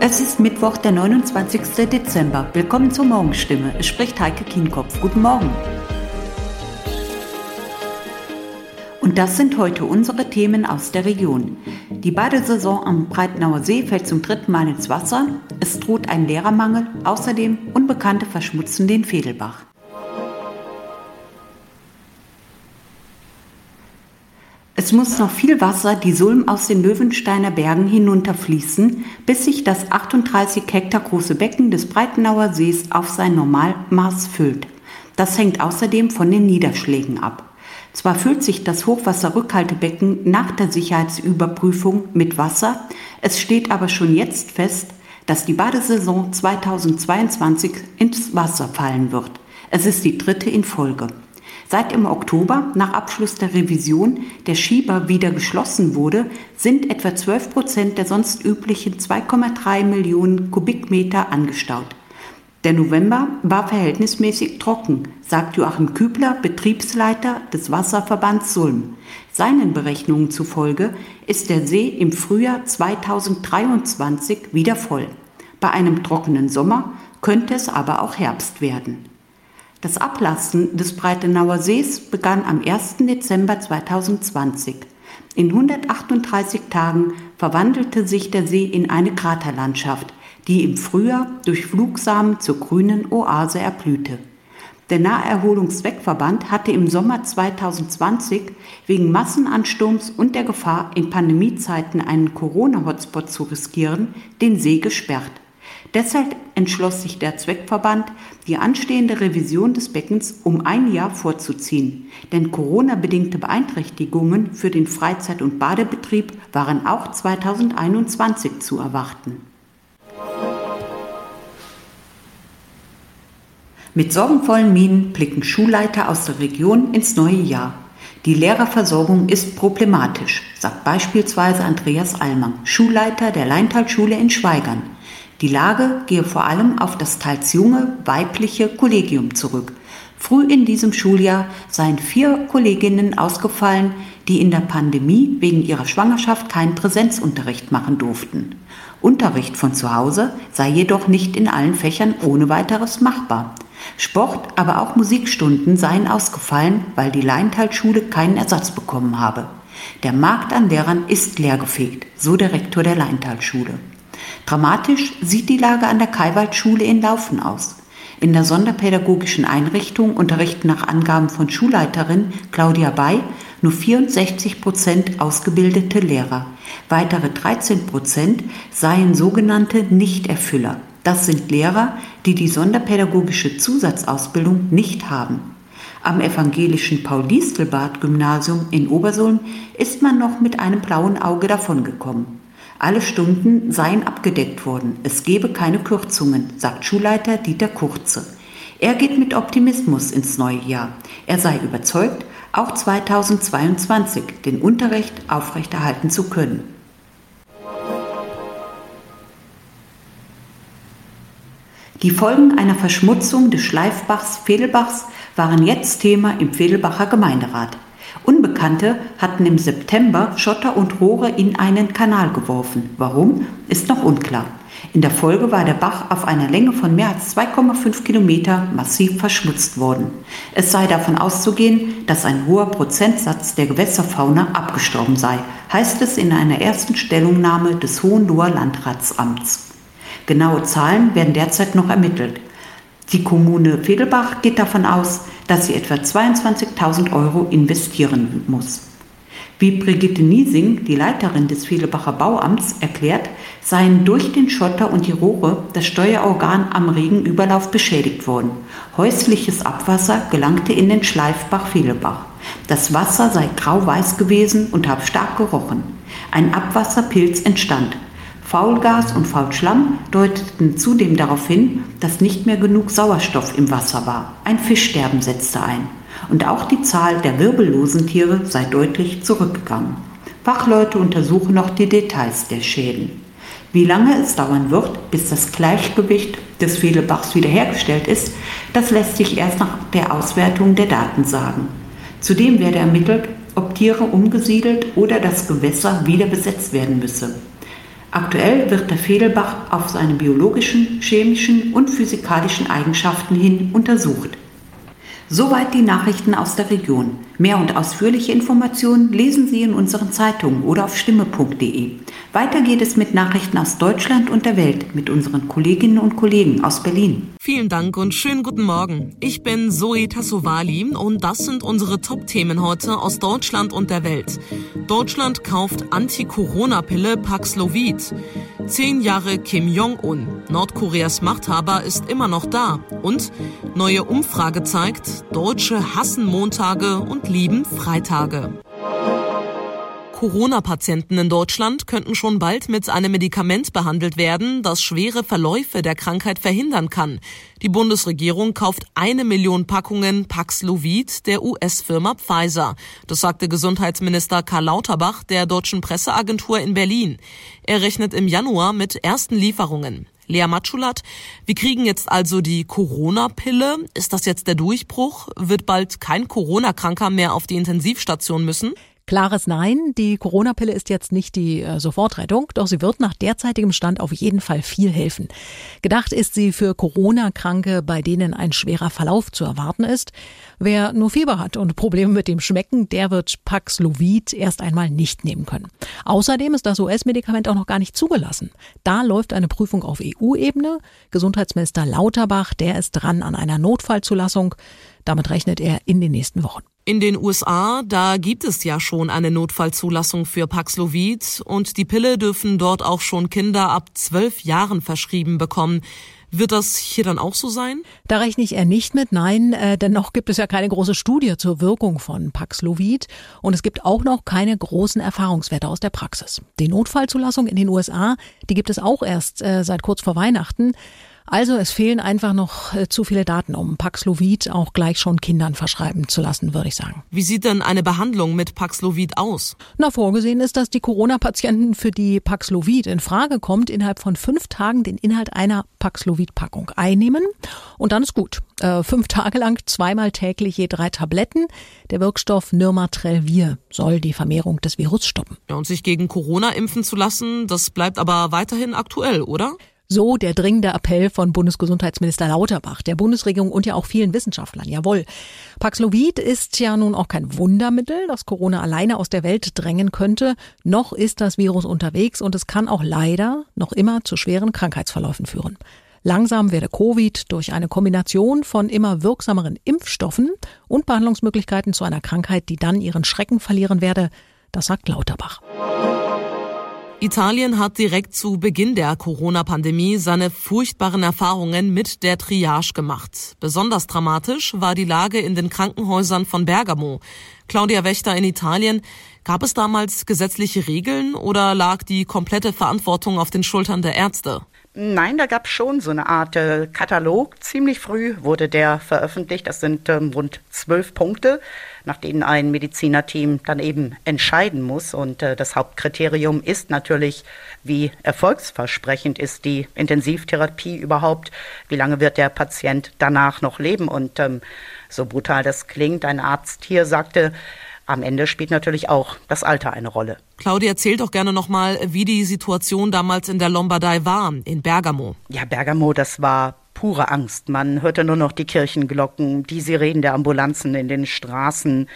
Es ist Mittwoch, der 29. Dezember. Willkommen zur Morgenstimme. Es spricht Heike Kienkopf. Guten Morgen. Und das sind heute unsere Themen aus der Region. Die Badesaison am Breitenauer See fällt zum dritten Mal ins Wasser. Es droht ein Lehrermangel. Außerdem Unbekannte verschmutzen den Fedelbach. Es muss noch viel Wasser die Sulm aus den Löwensteiner Bergen hinunterfließen, bis sich das 38 Hektar große Becken des Breitenauer Sees auf sein Normalmaß füllt. Das hängt außerdem von den Niederschlägen ab. Zwar füllt sich das Hochwasserrückhaltebecken nach der Sicherheitsüberprüfung mit Wasser, es steht aber schon jetzt fest, dass die Badesaison 2022 ins Wasser fallen wird. Es ist die dritte in Folge. Seit im Oktober, nach Abschluss der Revision, der Schieber wieder geschlossen wurde, sind etwa 12 Prozent der sonst üblichen 2,3 Millionen Kubikmeter angestaut. Der November war verhältnismäßig trocken, sagt Joachim Kübler, Betriebsleiter des Wasserverbands Sulm. Seinen Berechnungen zufolge ist der See im Frühjahr 2023 wieder voll. Bei einem trockenen Sommer könnte es aber auch Herbst werden. Das Ablassen des Breitenauer Sees begann am 1. Dezember 2020. In 138 Tagen verwandelte sich der See in eine Kraterlandschaft, die im Frühjahr durch Flugsamen zur grünen Oase erblühte. Der Naherholungszweckverband hatte im Sommer 2020 wegen Massenansturms und der Gefahr, in Pandemiezeiten einen Corona-Hotspot zu riskieren, den See gesperrt. Deshalb entschloss sich der Zweckverband, die anstehende Revision des Beckens um ein Jahr vorzuziehen. Denn Corona-bedingte Beeinträchtigungen für den Freizeit- und Badebetrieb waren auch 2021 zu erwarten. Mit sorgenvollen Mienen blicken Schulleiter aus der Region ins neue Jahr. Die Lehrerversorgung ist problematisch, sagt beispielsweise Andreas Allmann, Schulleiter der Leintalschule in Schweigern. Die Lage gehe vor allem auf das teils junge, weibliche Kollegium zurück. Früh in diesem Schuljahr seien vier Kolleginnen ausgefallen, die in der Pandemie wegen ihrer Schwangerschaft keinen Präsenzunterricht machen durften. Unterricht von zu Hause sei jedoch nicht in allen Fächern ohne weiteres machbar. Sport, aber auch Musikstunden seien ausgefallen, weil die Leintalschule keinen Ersatz bekommen habe. Der Markt an Lehrern ist leergefegt, so der Rektor der Leintalschule. Dramatisch sieht die Lage an der Kaiwaldschule in Laufen aus. In der sonderpädagogischen Einrichtung unterrichten nach Angaben von Schulleiterin Claudia Bay nur 64 Prozent ausgebildete Lehrer. Weitere 13 Prozent seien sogenannte Nichterfüller. Das sind Lehrer, die die sonderpädagogische Zusatzausbildung nicht haben. Am evangelischen Paul-Distelbart-Gymnasium in Obersulm ist man noch mit einem blauen Auge davongekommen. Alle Stunden seien abgedeckt worden. Es gebe keine Kürzungen, sagt Schulleiter Dieter Kurze. Er geht mit Optimismus ins neue Jahr. Er sei überzeugt, auch 2022 den Unterricht aufrechterhalten zu können. Die Folgen einer Verschmutzung des Schleifbachs Fedelbachs waren jetzt Thema im Fedelbacher Gemeinderat. Unbekannte hatten im September Schotter und Rohre in einen Kanal geworfen. Warum, ist noch unklar. In der Folge war der Bach auf einer Länge von mehr als 2,5 Kilometer massiv verschmutzt worden. Es sei davon auszugehen, dass ein hoher Prozentsatz der Gewässerfauna abgestorben sei, heißt es in einer ersten Stellungnahme des Hohenloher Landratsamts. Genaue Zahlen werden derzeit noch ermittelt. Die Kommune Fedelbach geht davon aus, dass sie etwa 22.000 Euro investieren muss. Wie Brigitte Niesing, die Leiterin des Fedelbacher Bauamts, erklärt, seien durch den Schotter und die Rohre das Steuerorgan am Regenüberlauf beschädigt worden. Häusliches Abwasser gelangte in den Schleifbach Fedelbach. Das Wasser sei grau-weiß gewesen und habe stark gerochen. Ein Abwasserpilz entstand. Faulgas und Faulschlamm deuteten zudem darauf hin, dass nicht mehr genug Sauerstoff im Wasser war. Ein Fischsterben setzte ein. Und auch die Zahl der wirbellosen Tiere sei deutlich zurückgegangen. Fachleute untersuchen noch die Details der Schäden. Wie lange es dauern wird, bis das Gleichgewicht des Fehlebachs wiederhergestellt ist, das lässt sich erst nach der Auswertung der Daten sagen. Zudem werde ermittelt, ob Tiere umgesiedelt oder das Gewässer wieder besetzt werden müsse. Aktuell wird der Fedelbach auf seine biologischen, chemischen und physikalischen Eigenschaften hin untersucht. Soweit die Nachrichten aus der Region. Mehr und ausführliche Informationen lesen Sie in unseren Zeitungen oder auf stimme.de. Weiter geht es mit Nachrichten aus Deutschland und der Welt mit unseren Kolleginnen und Kollegen aus Berlin. Vielen Dank und schönen guten Morgen. Ich bin Zoe Tassovali und das sind unsere Top-Themen heute aus Deutschland und der Welt. Deutschland kauft Anti-Corona-Pille Paxlovid. Zehn Jahre Kim Jong-un. Nordkoreas Machthaber ist immer noch da. Und neue Umfrage zeigt, Deutsche hassen Montage und lieben Freitage. Corona-Patienten in Deutschland könnten schon bald mit einem Medikament behandelt werden, das schwere Verläufe der Krankheit verhindern kann. Die Bundesregierung kauft eine Million Packungen Paxlovid der US-Firma Pfizer. Das sagte Gesundheitsminister Karl Lauterbach der deutschen Presseagentur in Berlin. Er rechnet im Januar mit ersten Lieferungen. Lea Matschulat, wir kriegen jetzt also die Corona-Pille. Ist das jetzt der Durchbruch? Wird bald kein Corona-Kranker mehr auf die Intensivstation müssen? Klares Nein, die Corona-Pille ist jetzt nicht die äh, Sofortrettung, doch sie wird nach derzeitigem Stand auf jeden Fall viel helfen. Gedacht ist sie für Corona-Kranke, bei denen ein schwerer Verlauf zu erwarten ist. Wer nur Fieber hat und Probleme mit dem Schmecken, der wird Paxlovid erst einmal nicht nehmen können. Außerdem ist das US-Medikament auch noch gar nicht zugelassen. Da läuft eine Prüfung auf EU-Ebene. Gesundheitsminister Lauterbach, der ist dran an einer Notfallzulassung. Damit rechnet er in den nächsten Wochen. In den USA, da gibt es ja schon eine Notfallzulassung für Paxlovid und die Pille dürfen dort auch schon Kinder ab zwölf Jahren verschrieben bekommen. Wird das hier dann auch so sein? Da rechne ich eher nicht mit, nein, äh, denn noch gibt es ja keine große Studie zur Wirkung von Paxlovid und es gibt auch noch keine großen Erfahrungswerte aus der Praxis. Die Notfallzulassung in den USA, die gibt es auch erst äh, seit kurz vor Weihnachten. Also es fehlen einfach noch äh, zu viele Daten, um Paxlovid auch gleich schon Kindern verschreiben zu lassen, würde ich sagen. Wie sieht denn eine Behandlung mit Paxlovid aus? Na, vorgesehen ist, dass die Corona-Patienten, für die Paxlovid in Frage kommt, innerhalb von fünf Tagen den Inhalt einer Paxlovid-Packung einnehmen und dann ist gut. Äh, fünf Tage lang zweimal täglich je drei Tabletten. Der Wirkstoff Nirmatrelvir soll die Vermehrung des Virus stoppen. Ja, und sich gegen Corona impfen zu lassen, das bleibt aber weiterhin aktuell, oder? So der dringende Appell von Bundesgesundheitsminister Lauterbach, der Bundesregierung und ja auch vielen Wissenschaftlern. Jawohl. Paxlovid ist ja nun auch kein Wundermittel, das Corona alleine aus der Welt drängen könnte. Noch ist das Virus unterwegs und es kann auch leider noch immer zu schweren Krankheitsverläufen führen. Langsam werde Covid durch eine Kombination von immer wirksameren Impfstoffen und Behandlungsmöglichkeiten zu einer Krankheit, die dann ihren Schrecken verlieren werde. Das sagt Lauterbach. Italien hat direkt zu Beginn der Corona-Pandemie seine furchtbaren Erfahrungen mit der Triage gemacht. Besonders dramatisch war die Lage in den Krankenhäusern von Bergamo. Claudia Wächter in Italien. Gab es damals gesetzliche Regeln oder lag die komplette Verantwortung auf den Schultern der Ärzte? Nein, da gab es schon so eine Art äh, Katalog. Ziemlich früh wurde der veröffentlicht. Das sind ähm, rund zwölf Punkte nach denen ein Medizinerteam dann eben entscheiden muss. Und äh, das Hauptkriterium ist natürlich, wie erfolgsversprechend ist die Intensivtherapie überhaupt, wie lange wird der Patient danach noch leben. Und ähm, so brutal das klingt, ein Arzt hier sagte, am Ende spielt natürlich auch das Alter eine Rolle. Claudia, erzähl doch gerne nochmal, wie die Situation damals in der Lombardei war, in Bergamo. Ja, Bergamo, das war pure Angst. Man hörte nur noch die Kirchenglocken, die Sirenen der Ambulanzen in den Straßen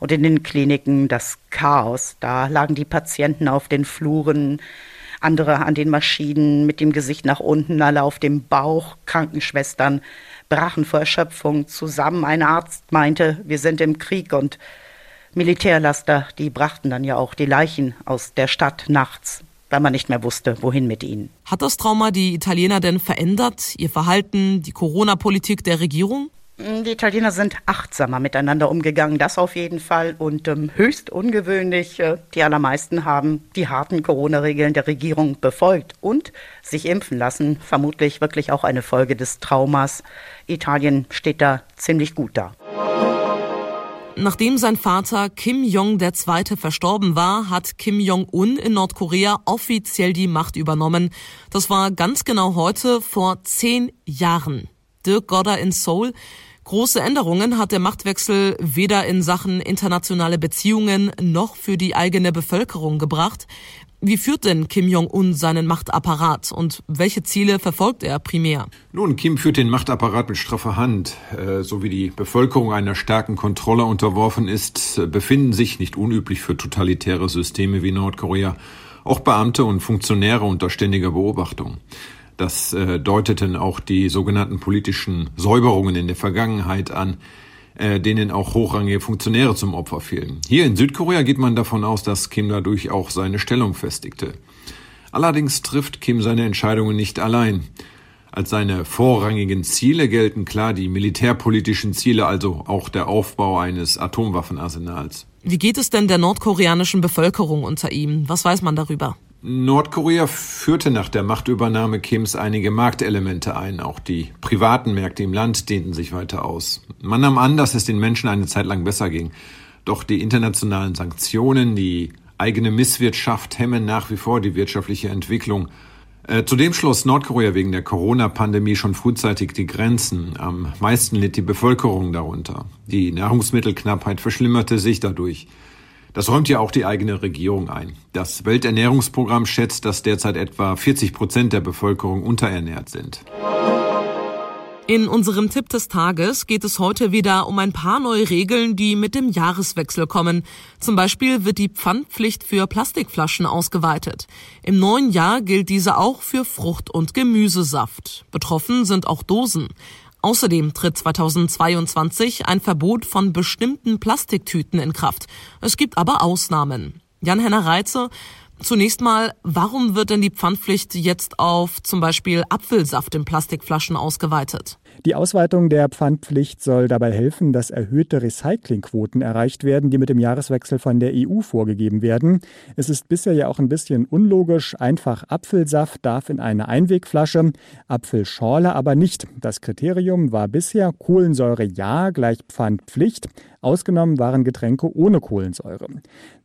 und in den Kliniken, das Chaos. Da lagen die Patienten auf den Fluren, andere an den Maschinen mit dem Gesicht nach unten, alle auf dem Bauch, Krankenschwestern brachen vor Erschöpfung zusammen. Ein Arzt meinte, wir sind im Krieg und Militärlaster, die brachten dann ja auch die Leichen aus der Stadt nachts weil man nicht mehr wusste, wohin mit ihnen. Hat das Trauma die Italiener denn verändert, ihr Verhalten, die Corona-Politik der Regierung? Die Italiener sind achtsamer miteinander umgegangen, das auf jeden Fall und ähm, höchst ungewöhnlich. Äh, die allermeisten haben die harten Corona-Regeln der Regierung befolgt und sich impfen lassen. Vermutlich wirklich auch eine Folge des Traumas. Italien steht da ziemlich gut da. Nachdem sein Vater Kim Jong II. verstorben war, hat Kim Jong-un in Nordkorea offiziell die Macht übernommen. Das war ganz genau heute vor zehn Jahren. Dirk Godder in Seoul. Große Änderungen hat der Machtwechsel weder in Sachen internationale Beziehungen noch für die eigene Bevölkerung gebracht. Wie führt denn Kim Jong-un seinen Machtapparat und welche Ziele verfolgt er primär? Nun, Kim führt den Machtapparat mit straffer Hand. Äh, so wie die Bevölkerung einer starken Kontrolle unterworfen ist, äh, befinden sich, nicht unüblich für totalitäre Systeme wie Nordkorea, auch Beamte und Funktionäre unter ständiger Beobachtung. Das äh, deuteten auch die sogenannten politischen Säuberungen in der Vergangenheit an, äh, denen auch hochrangige Funktionäre zum Opfer fielen. Hier in Südkorea geht man davon aus, dass Kim dadurch auch seine Stellung festigte. Allerdings trifft Kim seine Entscheidungen nicht allein. Als seine vorrangigen Ziele gelten klar die militärpolitischen Ziele, also auch der Aufbau eines Atomwaffenarsenals. Wie geht es denn der nordkoreanischen Bevölkerung unter ihm? Was weiß man darüber? Nordkorea führte nach der Machtübernahme Kims einige Marktelemente ein. Auch die privaten Märkte im Land dehnten sich weiter aus. Man nahm an, dass es den Menschen eine Zeit lang besser ging. Doch die internationalen Sanktionen, die eigene Misswirtschaft hemmen nach wie vor die wirtschaftliche Entwicklung. Äh, zudem schloss Nordkorea wegen der Corona-Pandemie schon frühzeitig die Grenzen. Am meisten litt die Bevölkerung darunter. Die Nahrungsmittelknappheit verschlimmerte sich dadurch. Das räumt ja auch die eigene Regierung ein. Das Welternährungsprogramm schätzt, dass derzeit etwa 40 Prozent der Bevölkerung unterernährt sind. In unserem Tipp des Tages geht es heute wieder um ein paar neue Regeln, die mit dem Jahreswechsel kommen. Zum Beispiel wird die Pfandpflicht für Plastikflaschen ausgeweitet. Im neuen Jahr gilt diese auch für Frucht- und Gemüsesaft. Betroffen sind auch Dosen. Außerdem tritt 2022 ein Verbot von bestimmten Plastiktüten in Kraft. Es gibt aber Ausnahmen. Jan-Henner Reitze, Zunächst mal, warum wird denn die Pfandpflicht jetzt auf zum Beispiel Apfelsaft in Plastikflaschen ausgeweitet? Die Ausweitung der Pfandpflicht soll dabei helfen, dass erhöhte Recyclingquoten erreicht werden, die mit dem Jahreswechsel von der EU vorgegeben werden. Es ist bisher ja auch ein bisschen unlogisch. Einfach Apfelsaft darf in eine Einwegflasche, Apfelschorle aber nicht. Das Kriterium war bisher Kohlensäure ja gleich Pfandpflicht. Ausgenommen waren Getränke ohne Kohlensäure.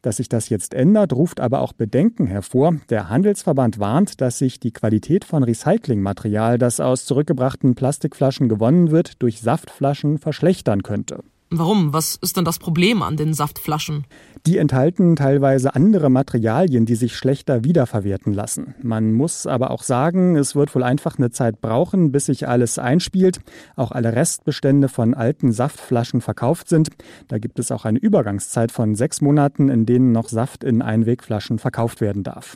Dass sich das jetzt ändert, ruft aber auch Bedenken hervor. Der Handelsverband warnt, dass sich die Qualität von Recyclingmaterial, das aus zurückgebrachten Plastikflaschen gewonnen wird, durch Saftflaschen verschlechtern könnte. Warum? Was ist denn das Problem an den Saftflaschen? Die enthalten teilweise andere Materialien, die sich schlechter wiederverwerten lassen. Man muss aber auch sagen, es wird wohl einfach eine Zeit brauchen, bis sich alles einspielt, auch alle Restbestände von alten Saftflaschen verkauft sind. Da gibt es auch eine Übergangszeit von sechs Monaten, in denen noch Saft in Einwegflaschen verkauft werden darf.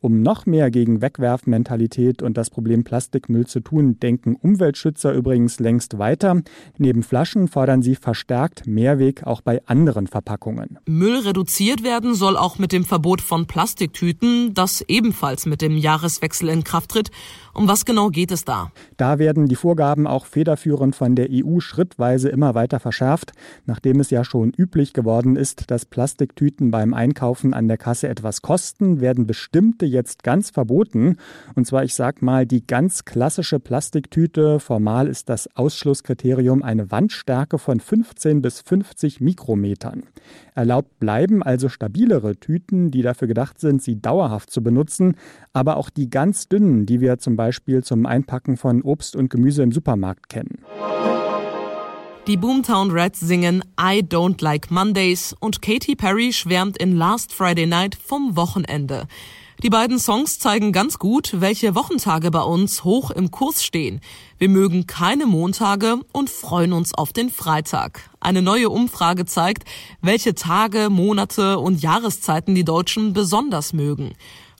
Um noch mehr gegen Wegwerfmentalität und das Problem Plastikmüll zu tun, denken Umweltschützer übrigens längst weiter. Neben Flaschen fordern sie verstärkt Mehrweg auch bei anderen Verpackungen. Müll reduziert werden soll auch mit dem Verbot von Plastiktüten, das ebenfalls mit dem Jahreswechsel in Kraft tritt. Um was genau geht es da? Da werden die Vorgaben auch federführend von der EU schrittweise immer weiter verschärft, nachdem es ja schon üblich geworden ist, dass Plastiktüten beim Einkaufen an der Kasse etwas kosten, werden bestimmte jetzt ganz verboten. Und zwar, ich sag mal, die ganz klassische Plastiktüte. Formal ist das Ausschlusskriterium eine Wandstärke von 15 bis 50 Mikrometern. Erlaubt bleiben also stabilere Tüten, die dafür gedacht sind, sie dauerhaft zu benutzen, aber auch die ganz dünnen, die wir zum Beispiel zum Einpacken von Obst und Gemüse im Supermarkt kennen. Die Boomtown Reds singen I Don't Like Mondays und Katy Perry schwärmt in Last Friday Night vom Wochenende. Die beiden Songs zeigen ganz gut, welche Wochentage bei uns hoch im Kurs stehen. Wir mögen keine Montage und freuen uns auf den Freitag. Eine neue Umfrage zeigt, welche Tage, Monate und Jahreszeiten die Deutschen besonders mögen.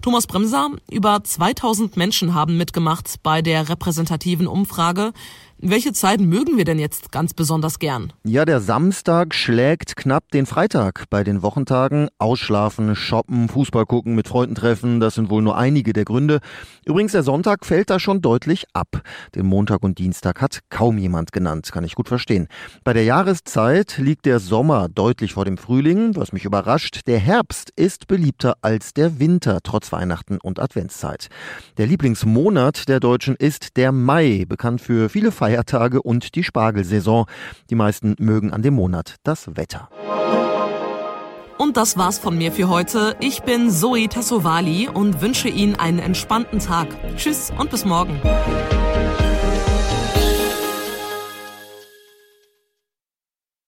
Thomas Bremser, über 2000 Menschen haben mitgemacht bei der repräsentativen Umfrage. Welche Zeiten mögen wir denn jetzt ganz besonders gern? Ja, der Samstag schlägt knapp den Freitag. Bei den Wochentagen ausschlafen, shoppen, Fußball gucken, mit Freunden treffen, das sind wohl nur einige der Gründe. Übrigens, der Sonntag fällt da schon deutlich ab. Den Montag und Dienstag hat kaum jemand genannt, kann ich gut verstehen. Bei der Jahreszeit liegt der Sommer deutlich vor dem Frühling, was mich überrascht. Der Herbst ist beliebter als der Winter, trotz Weihnachten und Adventszeit. Der Lieblingsmonat der Deutschen ist der Mai, bekannt für viele Feiertage Feiertage und die Spargelsaison. Die meisten mögen an dem Monat das Wetter. Und das war's von mir für heute. Ich bin Zoe Tassovali und wünsche Ihnen einen entspannten Tag. Tschüss und bis morgen.